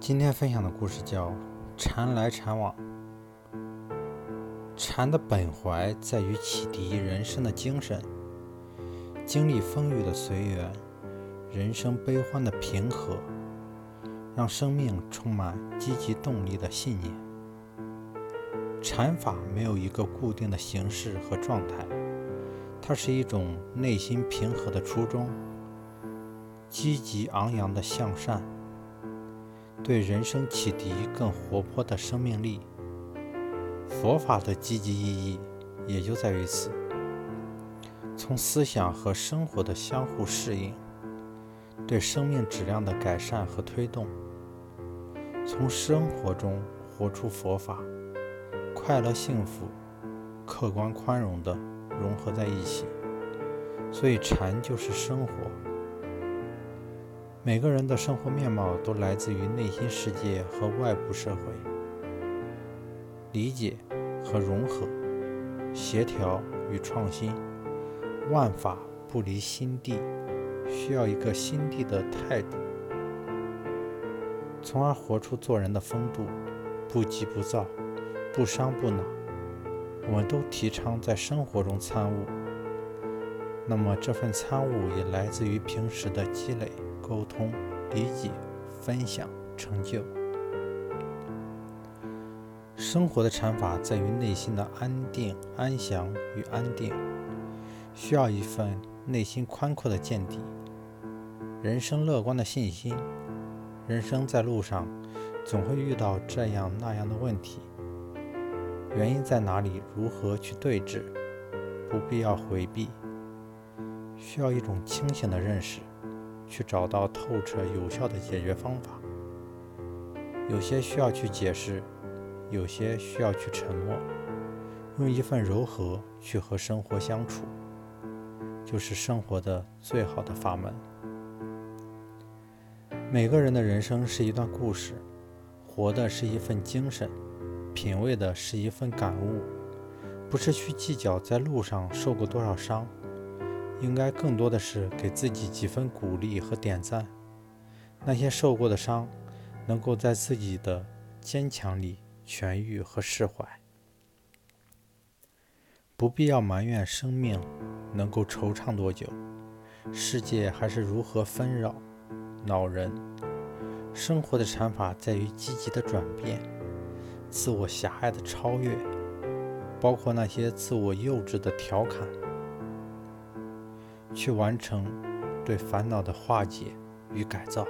今天分享的故事叫《禅来禅往》。禅的本怀在于启迪人生的精神，经历风雨的随缘，人生悲欢的平和，让生命充满积极动力的信念。禅法没有一个固定的形式和状态，它是一种内心平和的初衷，积极昂扬的向善。对人生启迪更活泼的生命力，佛法的积极意义也就在于此。从思想和生活的相互适应，对生命质量的改善和推动，从生活中活出佛法，快乐幸福、客观宽容的融合在一起。所以禅就是生活。每个人的生活面貌都来自于内心世界和外部社会，理解和融合，协调与创新，万法不离心地，需要一个心地的态度，从而活出做人的风度，不急不躁，不伤不恼。我们都提倡在生活中参悟，那么这份参悟也来自于平时的积累。沟通、理解、分享、成就。生活的禅法在于内心的安定、安详与安定，需要一份内心宽阔的见底，人生乐观的信心。人生在路上，总会遇到这样那样的问题，原因在哪里？如何去对峙？不必要回避，需要一种清醒的认识。去找到透彻有效的解决方法，有些需要去解释，有些需要去沉默，用一份柔和去和生活相处，就是生活的最好的法门。每个人的人生是一段故事，活的是一份精神，品味的是一份感悟，不是去计较在路上受过多少伤。应该更多的是给自己几分鼓励和点赞。那些受过的伤，能够在自己的坚强里痊愈和释怀。不必要埋怨生命能够惆怅多久，世界还是如何纷扰恼人。生活的禅法在于积极的转变，自我狭隘的超越，包括那些自我幼稚的调侃。去完成对烦恼的化解与改造。